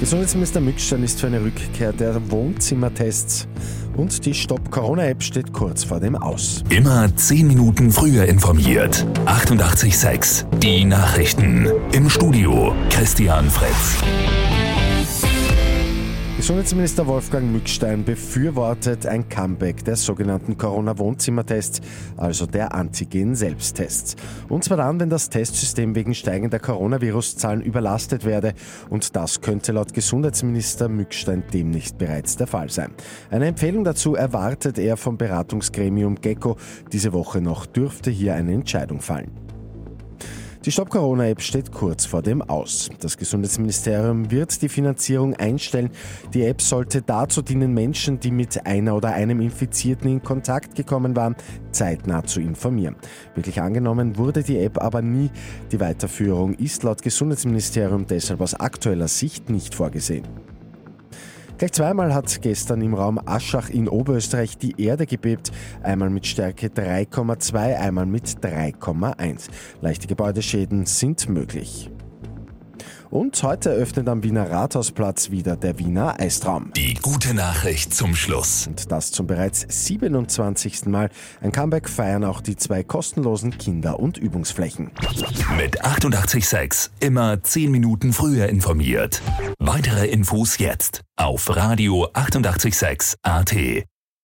Gesundheitsminister Mückstein ist für eine Rückkehr der Wohnzimmertests und die Stop-Corona-App steht kurz vor dem Aus. Immer 10 Minuten früher informiert. 88.6 Die Nachrichten. Im Studio Christian Fritz. Gesundheitsminister Wolfgang Mückstein befürwortet ein Comeback der sogenannten Corona-Wohnzimmertests, also der Antigen-Selbsttests. Und zwar dann, wenn das Testsystem wegen steigender Coronavirus-Zahlen überlastet werde. Und das könnte laut Gesundheitsminister Mückstein demnächst bereits der Fall sein. Eine Empfehlung dazu erwartet er vom Beratungsgremium GECKO. Diese Woche noch dürfte hier eine Entscheidung fallen. Die Stop Corona App steht kurz vor dem Aus. Das Gesundheitsministerium wird die Finanzierung einstellen. Die App sollte dazu dienen, Menschen, die mit einer oder einem Infizierten in Kontakt gekommen waren, zeitnah zu informieren. Wirklich angenommen wurde die App aber nie. Die Weiterführung ist laut Gesundheitsministerium deshalb aus aktueller Sicht nicht vorgesehen. Gleich zweimal hat gestern im Raum Aschach in Oberösterreich die Erde gebebt. Einmal mit Stärke 3,2, einmal mit 3,1. Leichte Gebäudeschäden sind möglich. Und heute eröffnet am Wiener Rathausplatz wieder der Wiener Eistraum. Die gute Nachricht zum Schluss. Und das zum bereits 27. Mal. Ein Comeback feiern auch die zwei kostenlosen Kinder- und Übungsflächen. Mit 886 immer 10 Minuten früher informiert. Weitere Infos jetzt auf Radio 886 AT.